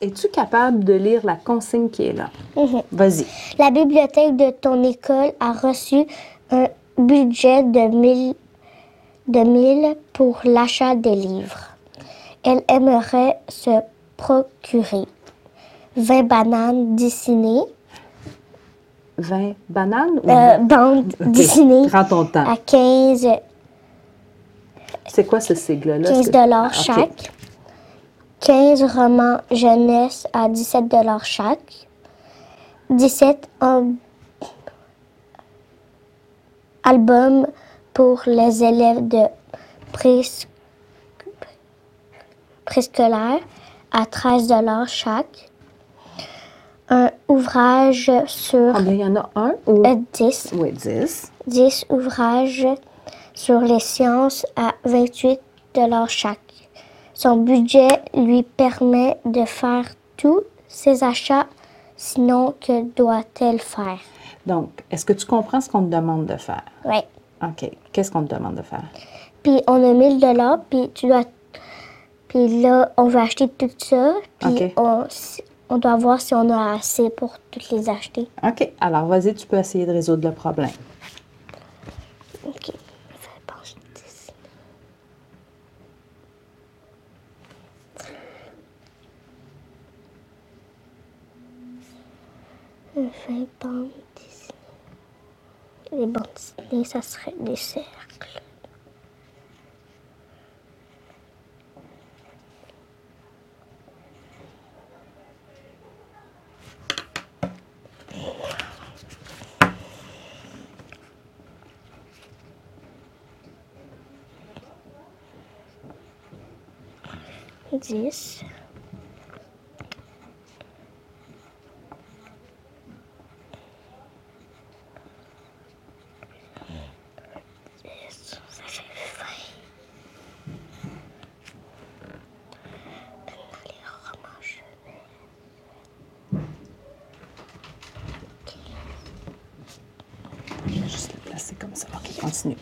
Es-tu capable de lire la consigne qui est là? Mhm. Vas-y. La bibliothèque de ton école a reçu un budget de 1000 de 1000 pour l'achat des livres. Elle aimerait se procurer 20 bananes dessinées, 20 bananes ou euh, bandes dessinées Prends ton temps. à 15, C'est quoi ce sigle-là? 15 Est-ce que- dollars Ah, ok. Chaque. 15 romans jeunesse à 17 dollars chaque. 17 al- albums pour les élèves de prés- préscolaire à 13 dollars chaque. Un ouvrage sur Combien il y en a? Un ou? euh, 10 Oui, 10. 10 ouvrages sur les sciences à 28 chaque. Son budget lui permet de faire tous ses achats, sinon que doit-elle faire? Donc, est-ce que tu comprends ce qu'on te demande de faire? Oui. OK. Qu'est-ce qu'on te demande de faire? Puis on a 1000 dollars, puis tu dois... Puis là, on va acheter tout ça, puis on, on doit voir si on a assez pour toutes les acheter. OK. Alors, vas-y, tu peux essayer de résoudre le problème. OK. Vingt bandes dessinées. Les bandes dessinées, ça serait des cercles. Dix, ça fait vingt. Maintenant, les romans jeunesse. Je vais juste le placer comme ça. OK, continue.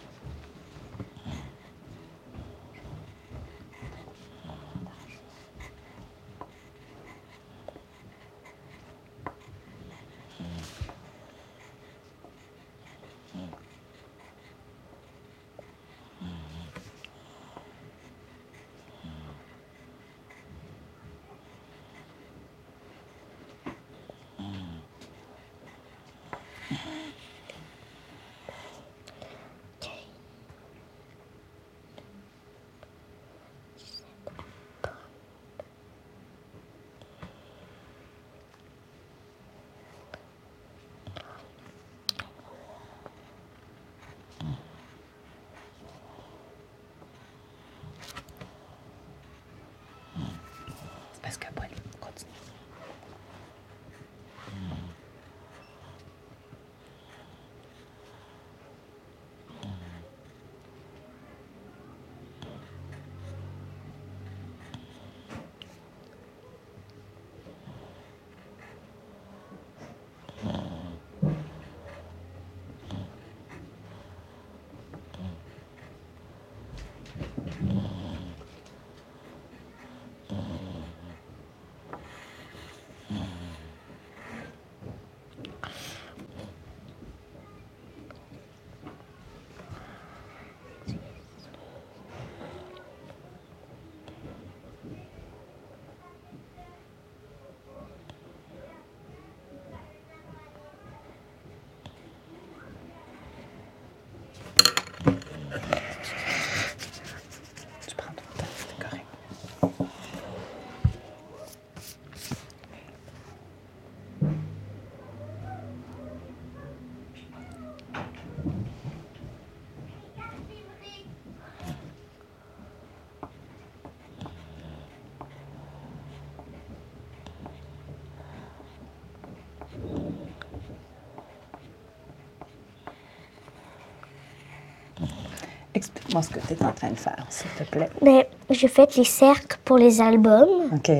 Explique-moi ce que tu es en train de faire, s'il te plaît. Ben, j'ai fait les cercles pour les albums, OK.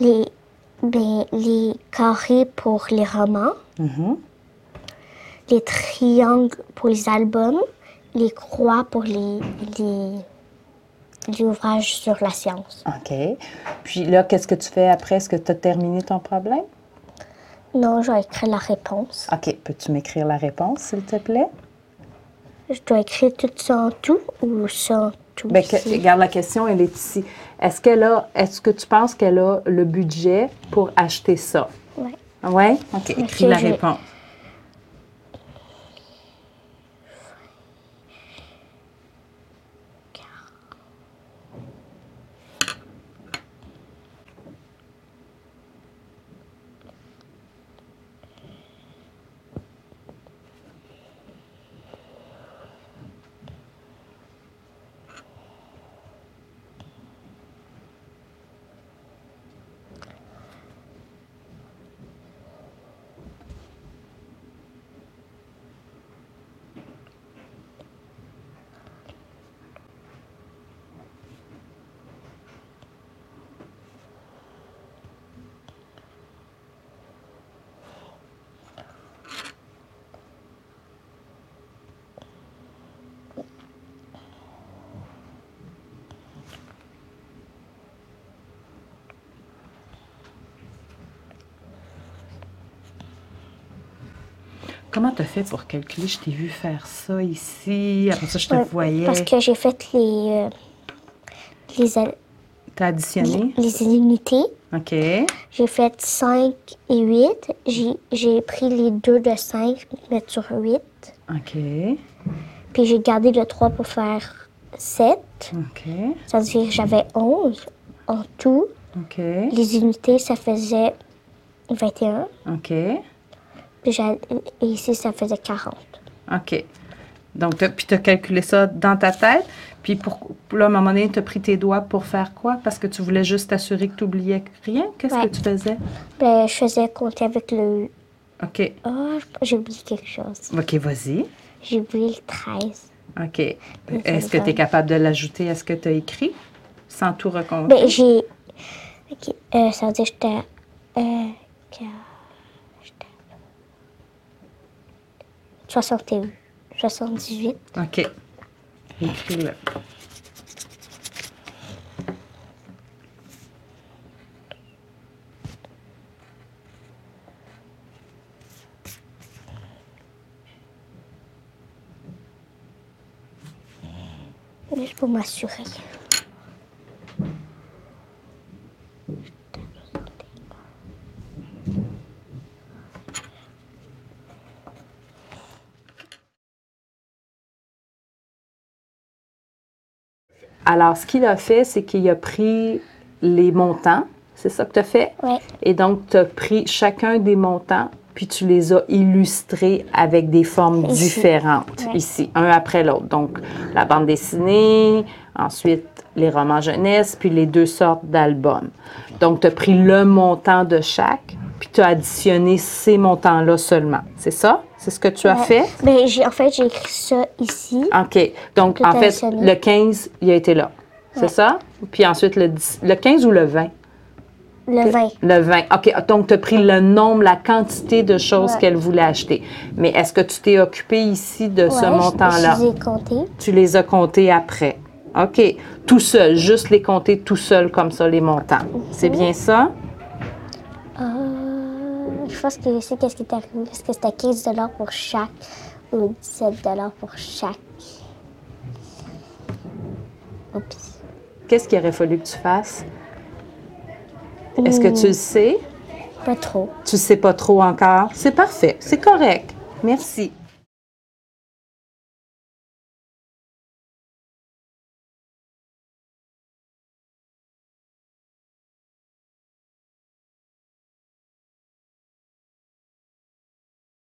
les, ben, les carrés pour les romans, Mhm. les triangles pour les albums, les croix pour les, les, l'ouvrage sur la science. OK. Puis là, qu'est-ce que tu fais après? Est-ce que tu as terminé ton problème? Non, je vais écrire la réponse. OK. Peux-tu m'écrire la réponse, s'il te plaît? Je dois écrire tout ça en tout ou sans tout Bien, que- regarde, la question, elle est ici. Est-ce qu'elle a, est-ce que tu penses qu'elle a le budget pour acheter ça? Ouais. Oui? OK. Écris la réponse. Comment tu as fait pour calculer? Je t'ai vu faire ça ici. Après ça, je te voyais. Parce que j'ai fait les, euh, les, a- Tu as additionné? les unités. OK. J'ai fait 5 et 8. J'ai- J'ai pris les deux de 5, mettre sur 8. OK. Puis j'ai gardé le 3 pour faire 7. OK. Ça veut dire que j'avais 11 en tout. OK. Les unités, ça faisait 21. OK. Puis et ici, ça faisait 40. OK. Donc, puis tu as calculé ça dans ta tête. Puis, pour, là, à un moment donné, tu as pris tes doigts pour faire quoi? Parce que tu voulais juste t'assurer que tu oubliais rien? Qu'est-ce Ouais. que tu faisais? Ben, je faisais compter avec le... OK. Ah, j'ai oublié quelque chose. OK, vas-y. J'ai oublié le 13. OK. Est-ce que tu es capable de l'ajouter à ce que tu as écrit? Sans tout recompter? Ben, j'ai... Ok, euh, ça veut dire que j'étais... Euh, que- j'étais- 61. 78. OK. Écris-le. Juste pour m'assurer. Alors, ce qu'il a fait, c'est qu'il a pris les montants. C'est ça que tu as fait? Ouais. Et donc, tu as pris chacun des montants, puis tu les as illustrés avec des formes Ici. différentes, ici, un après l'autre. Donc, la bande dessinée, ensuite les romans jeunesse, puis les deux sortes d'albums. Donc, tu as pris le montant de chaque, puis tu as additionné ces montants-là seulement. C'est ça? C'est ce que tu as Ouais. fait? Ben, j'ai, en fait, j'ai écrit ça ici. OK. Donc, en fait, additionné. le 15, il a été là. C'est Ouais. ça? Puis ensuite, le, 10 le 15 ou le 20? Le 20. Le 20. OK. Donc, tu as pris le nombre, la quantité de choses Ouais. qu'elle voulait acheter. Mais est-ce que tu t'es occupé ici de ce montant-là? Je les ai comptés. Tu les as comptés après. OK. Tout seul, juste les compter tout seul comme ça, les montants. C'est Mhm. bien ça? Je pense que je sais qu'est-ce qui est arrivé. Est-ce que c'était 15 pour chaque ou 17 pour chaque? Oups. Qu'est-ce qu'il aurait fallu que tu fasses? Est-ce que tu le sais? Pas trop. Tu sais pas trop encore? C'est parfait. C'est correct. Merci.